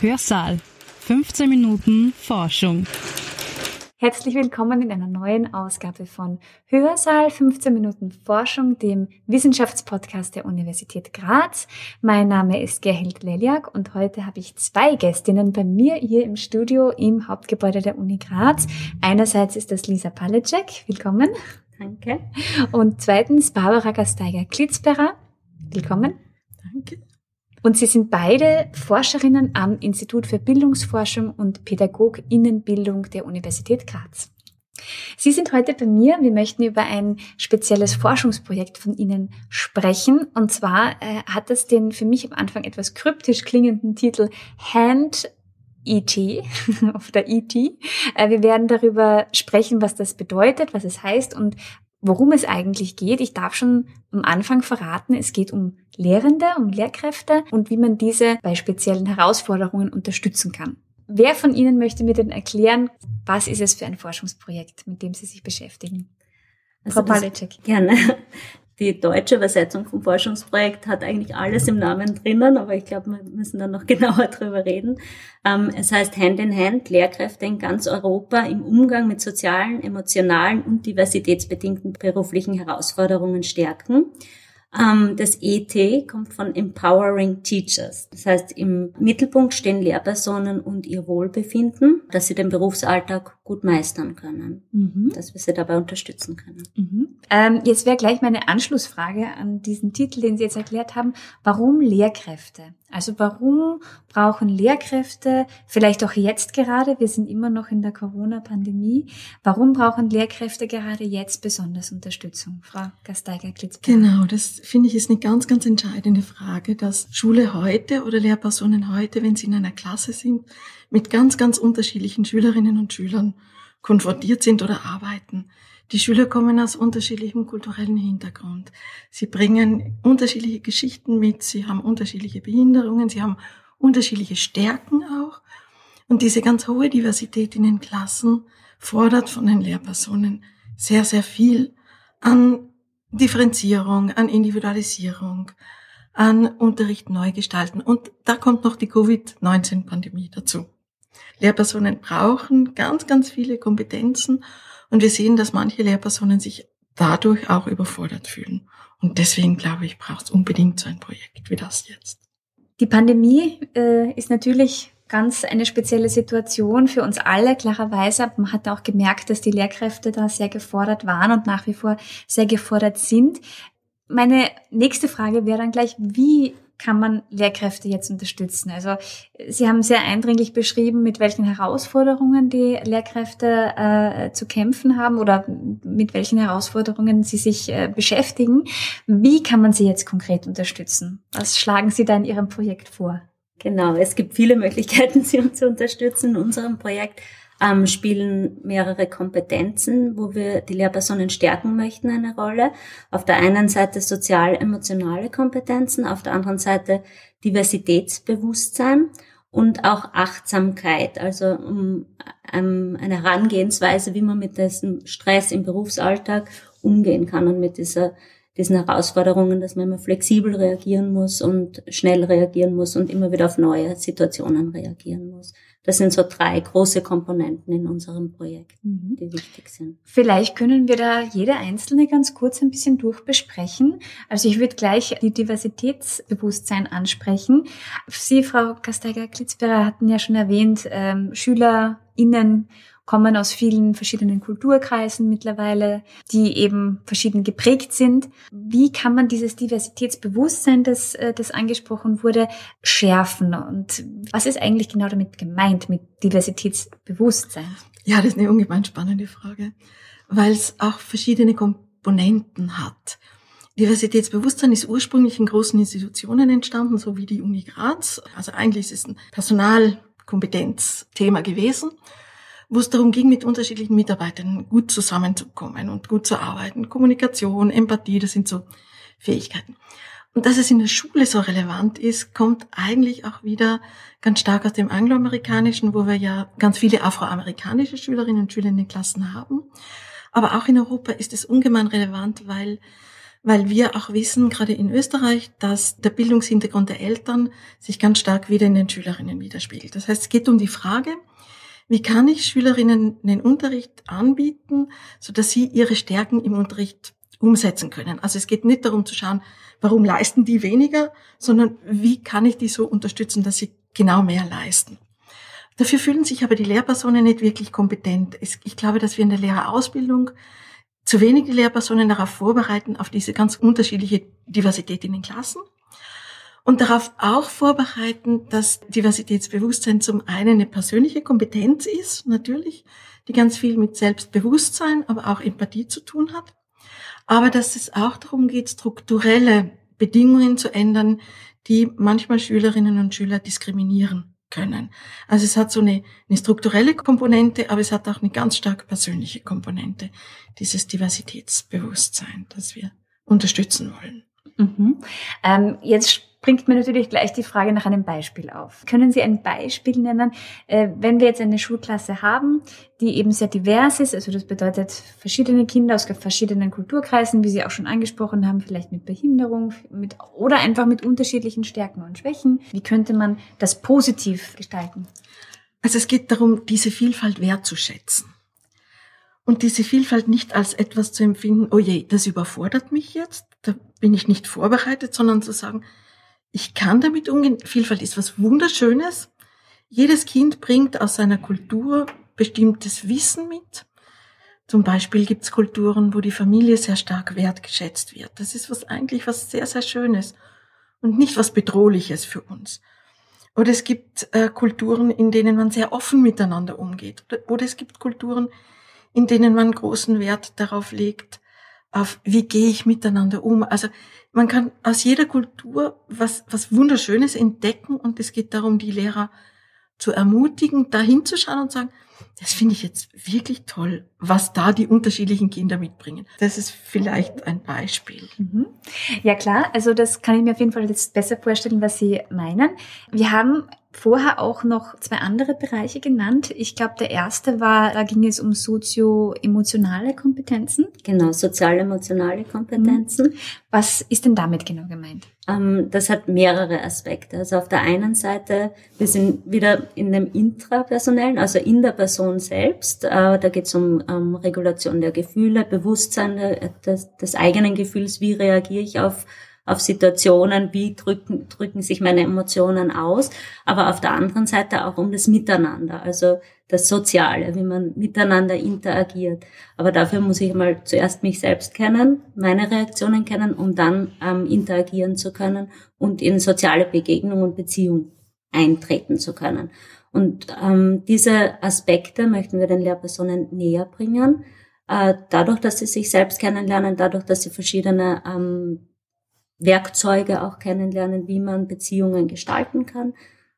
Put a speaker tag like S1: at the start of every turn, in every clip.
S1: Hörsaal. 15 Minuten Forschung.
S2: Herzlich willkommen in einer neuen Ausgabe von Hörsaal 15 Minuten Forschung, dem Wissenschaftspodcast der Universität Graz. Mein Name ist Gerhild Leliak und heute habe ich zwei Gästinnen bei mir hier im Studio im Hauptgebäude der Uni Graz. Einerseits ist das Lisa Palecek. Willkommen.
S3: Danke.
S2: Und zweitens Barbara Gasteiger-Klitzberer. Willkommen.
S3: Danke.
S2: Und Sie sind beide Forscherinnen am Institut für Bildungsforschung und Pädagoginnenbildung der Universität Graz. Sie sind heute bei mir. Wir möchten über ein spezielles Forschungsprojekt von Ihnen sprechen. Und zwar äh, hat es den für mich am Anfang etwas kryptisch klingenden Titel Hand ET auf der ET. Äh, wir werden darüber sprechen, was das bedeutet, was es heißt und worum es eigentlich geht. Ich darf schon am Anfang verraten, es geht um Lehrende, um Lehrkräfte und wie man diese bei speziellen Herausforderungen unterstützen kann. Wer von Ihnen möchte mir denn erklären, was ist es für ein Forschungsprojekt, mit dem Sie sich beschäftigen?
S3: Also Frau Palicek. Gerne. Die deutsche Übersetzung vom Forschungsprojekt hat eigentlich alles im Namen drinnen, aber ich glaube, wir müssen dann noch genauer drüber reden. Ähm, es heißt Hand in Hand, Lehrkräfte in ganz Europa im Umgang mit sozialen, emotionalen und diversitätsbedingten beruflichen Herausforderungen stärken. Ähm, das ET kommt von Empowering Teachers. Das heißt, im Mittelpunkt stehen Lehrpersonen und ihr Wohlbefinden, dass sie den Berufsalltag gut meistern können, mhm. dass wir sie dabei unterstützen können.
S2: Mhm. Ähm, jetzt wäre gleich meine Anschlussfrage an diesen Titel, den Sie jetzt erklärt haben. Warum Lehrkräfte? Also warum brauchen Lehrkräfte, vielleicht auch jetzt gerade, wir sind immer noch in der Corona-Pandemie, warum brauchen Lehrkräfte gerade jetzt besonders Unterstützung? Frau Gasteiger-Klitzberg.
S4: Genau, das finde ich ist eine ganz, ganz entscheidende Frage, dass Schule heute oder Lehrpersonen heute, wenn sie in einer Klasse sind, mit ganz, ganz unterschiedlichen Schülerinnen und Schülern konfrontiert sind oder arbeiten. Die Schüler kommen aus unterschiedlichem kulturellen Hintergrund. Sie bringen unterschiedliche Geschichten mit, sie haben unterschiedliche Behinderungen, sie haben unterschiedliche Stärken auch. Und diese ganz hohe Diversität in den Klassen fordert von den Lehrpersonen sehr, sehr viel an Differenzierung, an Individualisierung, an Unterricht neu gestalten. Und da kommt noch die Covid-19-Pandemie dazu. Lehrpersonen brauchen ganz, ganz viele Kompetenzen und wir sehen, dass manche Lehrpersonen sich dadurch auch überfordert fühlen. Und deswegen glaube ich, braucht es unbedingt so ein Projekt wie das jetzt.
S2: Die Pandemie äh, ist natürlich ganz eine spezielle Situation für uns alle, klarerweise. Man hat auch gemerkt, dass die Lehrkräfte da sehr gefordert waren und nach wie vor sehr gefordert sind. Meine nächste Frage wäre dann gleich, wie kann man Lehrkräfte jetzt unterstützen? Also Sie haben sehr eindringlich beschrieben, mit welchen Herausforderungen die Lehrkräfte äh, zu kämpfen haben oder mit welchen Herausforderungen sie sich äh, beschäftigen. Wie kann man sie jetzt konkret unterstützen? Was schlagen Sie da in Ihrem Projekt vor?
S3: Genau, es gibt viele Möglichkeiten, sie uns zu unterstützen in unserem Projekt ähm, spielen mehrere Kompetenzen, wo wir die Lehrpersonen stärken möchten, eine Rolle. Auf der einen Seite sozial-emotionale Kompetenzen, auf der anderen Seite Diversitätsbewusstsein und auch Achtsamkeit, also um ähm, eine Herangehensweise, wie man mit diesem Stress im Berufsalltag umgehen kann und mit dieser diesen Herausforderungen, dass man immer flexibel reagieren muss und schnell reagieren muss und immer wieder auf neue Situationen reagieren muss. Das sind so drei große Komponenten in unserem Projekt, mhm. die wichtig sind.
S2: Vielleicht können wir da jede einzelne ganz kurz ein bisschen durchbesprechen. Also ich würde gleich die Diversitätsbewusstsein ansprechen. Sie, Frau Kasteiger-Klitzberer, hatten ja schon erwähnt, ähm, SchülerInnen kommen aus vielen verschiedenen Kulturkreisen mittlerweile, die eben verschieden geprägt sind. Wie kann man dieses Diversitätsbewusstsein, das, äh, das angesprochen wurde, schärfen? Und was ist eigentlich genau damit gemeint, mit Diversitätsbewusstsein?
S4: Ja, das ist eine ungemein spannende Frage, weil es auch verschiedene Komponenten hat. Diversitätsbewusstsein ist ursprünglich in großen Institutionen entstanden, so wie die Uni Graz. Also eigentlich ist es ein Personalkompetenzthema gewesen wo es darum ging, mit unterschiedlichen Mitarbeitern gut zusammenzukommen und gut zu arbeiten. Kommunikation, Empathie, das sind so Fähigkeiten. Und dass es in der Schule so relevant ist, kommt eigentlich auch wieder ganz stark aus dem Angloamerikanischen, wo wir ja ganz viele afroamerikanische Schülerinnen und Schüler in den Klassen haben. Aber auch in Europa ist es ungemein relevant, weil weil wir auch wissen, gerade in Österreich, dass der Bildungshintergrund der Eltern sich ganz stark wieder in den Schülerinnen widerspiegelt. Das heißt, es geht um die Frage, wie kann ich Schülerinnen den Unterricht anbieten, so dass sie ihre Stärken im Unterricht umsetzen können. Also es geht nicht darum zu schauen, warum leisten die weniger, sondern wie kann ich die so unterstützen, dass sie genau mehr leisten. Dafür fühlen sich aber die Lehrpersonen nicht wirklich kompetent. Ich glaube, dass wir in der Lehrerausbildung zu wenig die Lehrpersonen darauf vorbereiten, auf diese ganz unterschiedliche Diversität in den Klassen und darauf auch vorbereiten, dass Diversitätsbewusstsein zum einen eine persönliche Kompetenz ist, natürlich, die ganz viel mit Selbstbewusstsein, aber auch Empathie zu tun hat, aber dass es auch darum geht, strukturelle Bedingungen zu ändern, die manchmal Schülerinnen und Schüler diskriminieren können. Also es hat so eine, eine strukturelle Komponente, aber es hat auch eine ganz stark persönliche Komponente, dieses Diversitätsbewusstsein, das wir unterstützen wollen.
S2: Mhm. Ähm, jetzt bringt mir natürlich gleich die Frage nach einem Beispiel auf. Können Sie ein Beispiel nennen, äh, wenn wir jetzt eine Schulklasse haben, die eben sehr divers ist, also das bedeutet verschiedene Kinder aus verschiedenen Kulturkreisen, wie Sie auch schon angesprochen haben, vielleicht mit Behinderung mit, oder einfach mit unterschiedlichen Stärken und Schwächen. Wie könnte man das positiv gestalten?
S4: Also es geht darum, diese Vielfalt wertzuschätzen. Und diese Vielfalt nicht als etwas zu empfinden, oh je, das überfordert mich jetzt, da bin ich nicht vorbereitet, sondern zu sagen, ich kann damit umgehen. Vielfalt ist was Wunderschönes. Jedes Kind bringt aus seiner Kultur bestimmtes Wissen mit. Zum Beispiel gibt es Kulturen, wo die Familie sehr stark wertgeschätzt wird. Das ist was eigentlich was sehr, sehr Schönes und nicht was Bedrohliches für uns. Oder es gibt äh, Kulturen, in denen man sehr offen miteinander umgeht. Oder, oder es gibt Kulturen, in denen man großen Wert darauf legt, auf wie gehe ich miteinander um. Also man kann aus jeder Kultur was, was Wunderschönes entdecken und es geht darum, die Lehrer zu ermutigen, da hinzuschauen und sagen, das finde ich jetzt wirklich toll, was da die unterschiedlichen Kinder mitbringen. Das ist vielleicht ein Beispiel.
S2: Mhm. Ja klar, also das kann ich mir auf jeden Fall jetzt besser vorstellen, was Sie meinen. Wir haben vorher auch noch zwei andere Bereiche genannt. Ich glaube, der erste war, da ging es um sozio-emotionale Kompetenzen.
S3: Genau, sozial-emotionale Kompetenzen. Mhm.
S2: Was ist denn damit genau gemeint?
S3: Ähm, das hat mehrere Aspekte. Also auf der einen Seite, wir sind wieder in dem intrapersonellen, also in der Person selbst. Äh, da geht es um ähm, Regulation der Gefühle, Bewusstsein des, des eigenen Gefühls, wie reagiere ich auf auf Situationen, wie drücken, drücken sich meine Emotionen aus, aber auf der anderen Seite auch um das Miteinander, also das Soziale, wie man miteinander interagiert. Aber dafür muss ich mal zuerst mich selbst kennen, meine Reaktionen kennen, um dann ähm, interagieren zu können und in soziale Begegnung und Beziehung eintreten zu können. Und ähm, diese Aspekte möchten wir den Lehrpersonen näher bringen, äh, dadurch, dass sie sich selbst kennenlernen, dadurch, dass sie verschiedene ähm, Werkzeuge auch kennenlernen, wie man Beziehungen gestalten kann.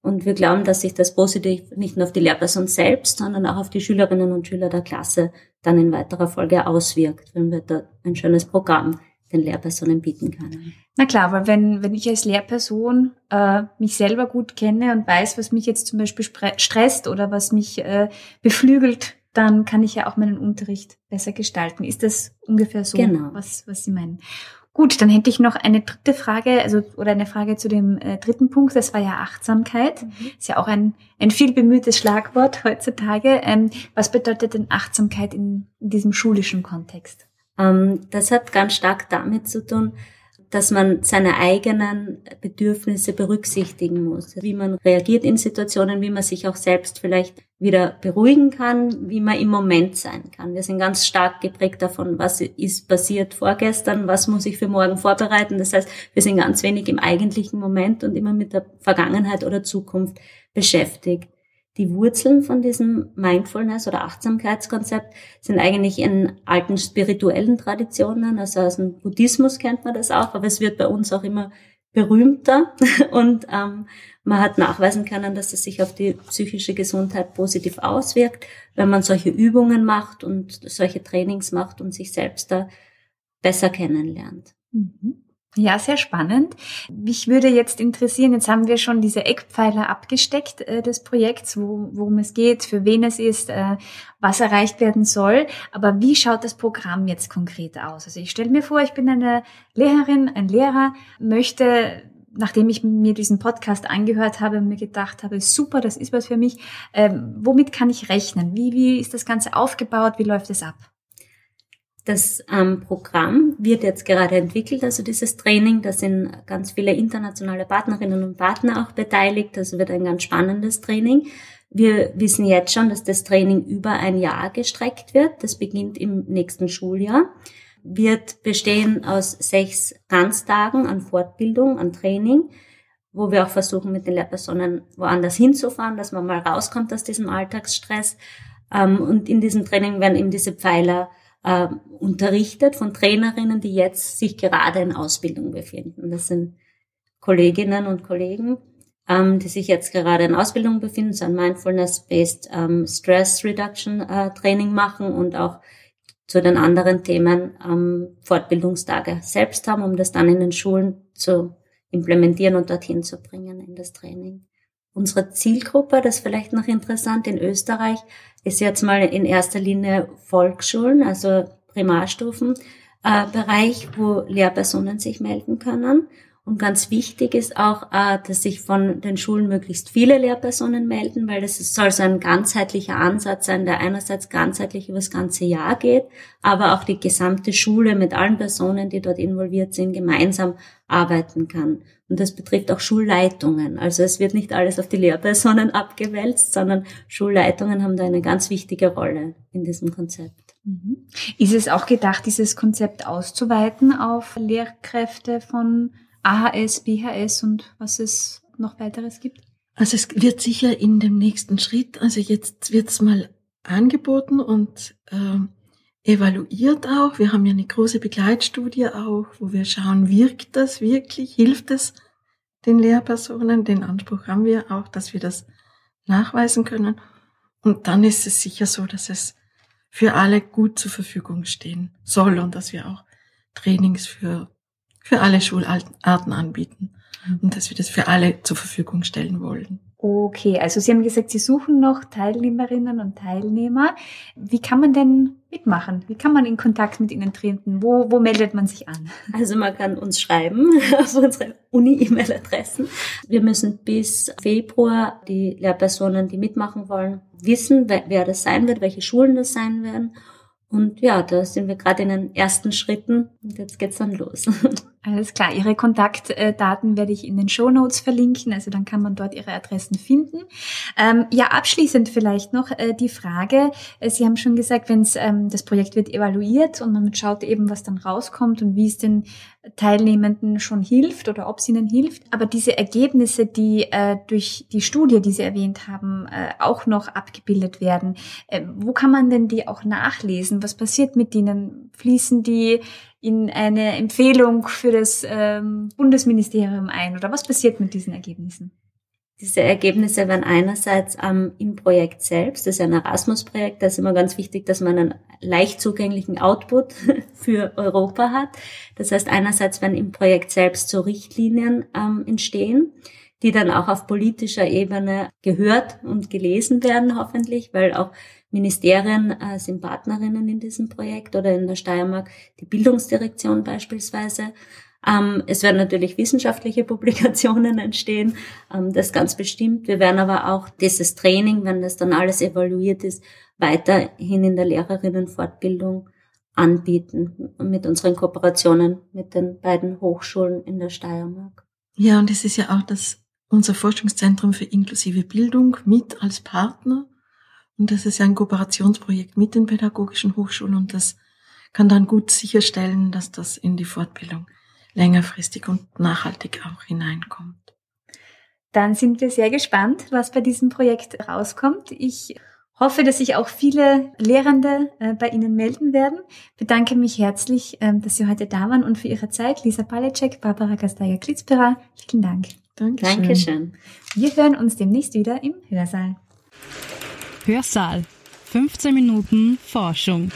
S3: Und wir glauben, dass sich das positiv nicht nur auf die Lehrperson selbst, sondern auch auf die Schülerinnen und Schüler der Klasse dann in weiterer Folge auswirkt, wenn wir da ein schönes Programm den Lehrpersonen bieten können.
S2: Na klar, weil wenn, wenn ich als Lehrperson äh, mich selber gut kenne und weiß, was mich jetzt zum Beispiel stresst oder was mich äh, beflügelt, dann kann ich ja auch meinen Unterricht besser gestalten. Ist das ungefähr so, genau. was, was Sie meinen? Gut, dann hätte ich noch eine dritte Frage, also oder eine Frage zu dem äh, dritten Punkt. Das war ja Achtsamkeit. Mhm. Ist ja auch ein ein viel bemühtes Schlagwort heutzutage. Ähm, was bedeutet denn Achtsamkeit in, in diesem schulischen Kontext?
S3: Ähm, das hat ganz stark damit zu tun, dass man seine eigenen Bedürfnisse berücksichtigen muss, wie man reagiert in Situationen, wie man sich auch selbst vielleicht wieder beruhigen kann, wie man im Moment sein kann. Wir sind ganz stark geprägt davon, was ist passiert vorgestern, was muss ich für morgen vorbereiten. Das heißt, wir sind ganz wenig im eigentlichen Moment und immer mit der Vergangenheit oder Zukunft beschäftigt die Wurzeln von diesem Mindfulness oder Achtsamkeitskonzept sind eigentlich in alten spirituellen Traditionen, also aus dem Buddhismus kennt man das auch, aber es wird bei uns auch immer berühmter und ähm, man hat nachweisen können, dass es sich auf die psychische Gesundheit positiv auswirkt, wenn man solche Übungen macht und solche Trainings macht und sich selbst da besser kennenlernt.
S2: Mhm. Ja, sehr spannend. Mich würde jetzt interessieren, jetzt haben wir schon diese Eckpfeiler abgesteckt äh, des Projekts, wo, worum es geht, für wen es ist, äh, was erreicht werden soll. Aber wie schaut das Programm jetzt konkret aus? Also ich stelle mir vor, ich bin eine Lehrerin, ein Lehrer, möchte nachdem ich mir diesen Podcast angehört habe, mir gedacht habe, super, das ist was für mich. Ähm, womit kann ich rechnen? Wie, wie ist das Ganze aufgebaut? Wie läuft es ab?
S3: Das ähm, Programm wird jetzt gerade entwickelt, also dieses Training. Da sind ganz viele internationale Partnerinnen und Partner auch beteiligt. Das wird ein ganz spannendes Training. Wir wissen jetzt schon, dass das Training über ein Jahr gestreckt wird. Das beginnt im nächsten Schuljahr. Wird bestehen aus sechs Ganztagen an Fortbildung, an Training, wo wir auch versuchen, mit den Lehrpersonen woanders hinzufahren, dass man mal rauskommt aus diesem Alltagsstress. Ähm, und in diesem Training werden eben diese Pfeiler äh, unterrichtet von Trainerinnen, die jetzt sich gerade in Ausbildung befinden. Das sind Kolleginnen und Kollegen, ähm, die sich jetzt gerade in Ausbildung befinden, so ein Mindfulness-based ähm, Stress Reduction äh, Training machen und auch zu den anderen Themen ähm, Fortbildungstage selbst haben, um das dann in den Schulen zu implementieren und dorthin zu bringen in das Training. Unsere Zielgruppe, das ist vielleicht noch interessant, in Österreich ist jetzt mal in erster Linie Volksschulen, also Primarstufenbereich, äh, wo Lehrpersonen sich melden können. Und ganz wichtig ist auch, äh, dass sich von den Schulen möglichst viele Lehrpersonen melden, weil das soll so ein ganzheitlicher Ansatz sein, der einerseits ganzheitlich über das ganze Jahr geht, aber auch die gesamte Schule mit allen Personen, die dort involviert sind, gemeinsam arbeiten kann. Und das betrifft auch Schulleitungen. Also es wird nicht alles auf die Lehrpersonen abgewälzt, sondern Schulleitungen haben da eine ganz wichtige Rolle in diesem Konzept.
S2: Mhm. Ist es auch gedacht, dieses Konzept auszuweiten auf Lehrkräfte von AHS, BHS und was es noch weiteres gibt?
S4: Also es wird sicher in dem nächsten Schritt, also jetzt wird es mal angeboten und äh, evaluiert auch. Wir haben ja eine große Begleitstudie auch, wo wir schauen, wirkt das wirklich, hilft es den Lehrpersonen? Den Anspruch haben wir auch, dass wir das nachweisen können. Und dann ist es sicher so, dass es für alle gut zur Verfügung stehen soll und dass wir auch Trainings für für alle Schularten anbieten und dass wir das für alle zur Verfügung stellen wollen.
S2: Okay, also Sie haben gesagt, Sie suchen noch Teilnehmerinnen und Teilnehmer. Wie kann man denn mitmachen? Wie kann man in Kontakt mit Ihnen treten? Wo, wo meldet man sich an?
S3: Also man kann uns schreiben auf unsere Uni-E-Mail-Adressen. Wir müssen bis Februar die Lehrpersonen, die mitmachen wollen, wissen, wer, wer das sein wird, welche Schulen das sein werden. Und ja, da sind wir gerade in den ersten Schritten und jetzt geht's dann los.
S2: Alles klar. Ihre Kontaktdaten werde ich in den Show Notes verlinken, also dann kann man dort Ihre Adressen finden. Ähm, ja, abschließend vielleicht noch äh, die Frage. Äh, Sie haben schon gesagt, wenn ähm, das Projekt wird evaluiert und man schaut eben, was dann rauskommt und wie es den Teilnehmenden schon hilft oder ob es ihnen hilft. Aber diese Ergebnisse, die äh, durch die Studie, die Sie erwähnt haben, äh, auch noch abgebildet werden, äh, wo kann man denn die auch nachlesen? Was passiert mit denen? Fließen die in eine Empfehlung für das ähm, Bundesministerium ein oder was passiert mit diesen Ergebnissen?
S3: Diese Ergebnisse werden einerseits ähm, im Projekt selbst, das ist ein Erasmus-Projekt, da ist immer ganz wichtig, dass man einen leicht zugänglichen Output für Europa hat. Das heißt, einerseits werden im Projekt selbst so Richtlinien ähm, entstehen, die dann auch auf politischer Ebene gehört und gelesen werden, hoffentlich, weil auch Ministerien äh, sind Partnerinnen in diesem Projekt oder in der Steiermark die Bildungsdirektion beispielsweise. Ähm, es werden natürlich wissenschaftliche Publikationen entstehen, ähm, das ganz bestimmt. Wir werden aber auch dieses Training, wenn das dann alles evaluiert ist, weiterhin in der Lehrerinnenfortbildung anbieten mit unseren Kooperationen mit den beiden Hochschulen in der Steiermark.
S4: Ja, und es ist ja auch das unser Forschungszentrum für inklusive Bildung mit als Partner und das ist ja ein Kooperationsprojekt mit den pädagogischen Hochschulen und das kann dann gut sicherstellen, dass das in die Fortbildung längerfristig und nachhaltig auch hineinkommt.
S2: Dann sind wir sehr gespannt, was bei diesem Projekt rauskommt. Ich hoffe, dass sich auch viele Lehrende äh, bei Ihnen melden werden. Bedanke mich herzlich, ähm, dass Sie heute da waren und für Ihre Zeit. Lisa Palecek, Barbara Gastaja-Klitzpera, vielen Dank.
S3: Dankeschön. Dankeschön.
S2: Wir hören uns demnächst wieder im Hörsaal.
S1: Hörsaal. 15 Minuten Forschung.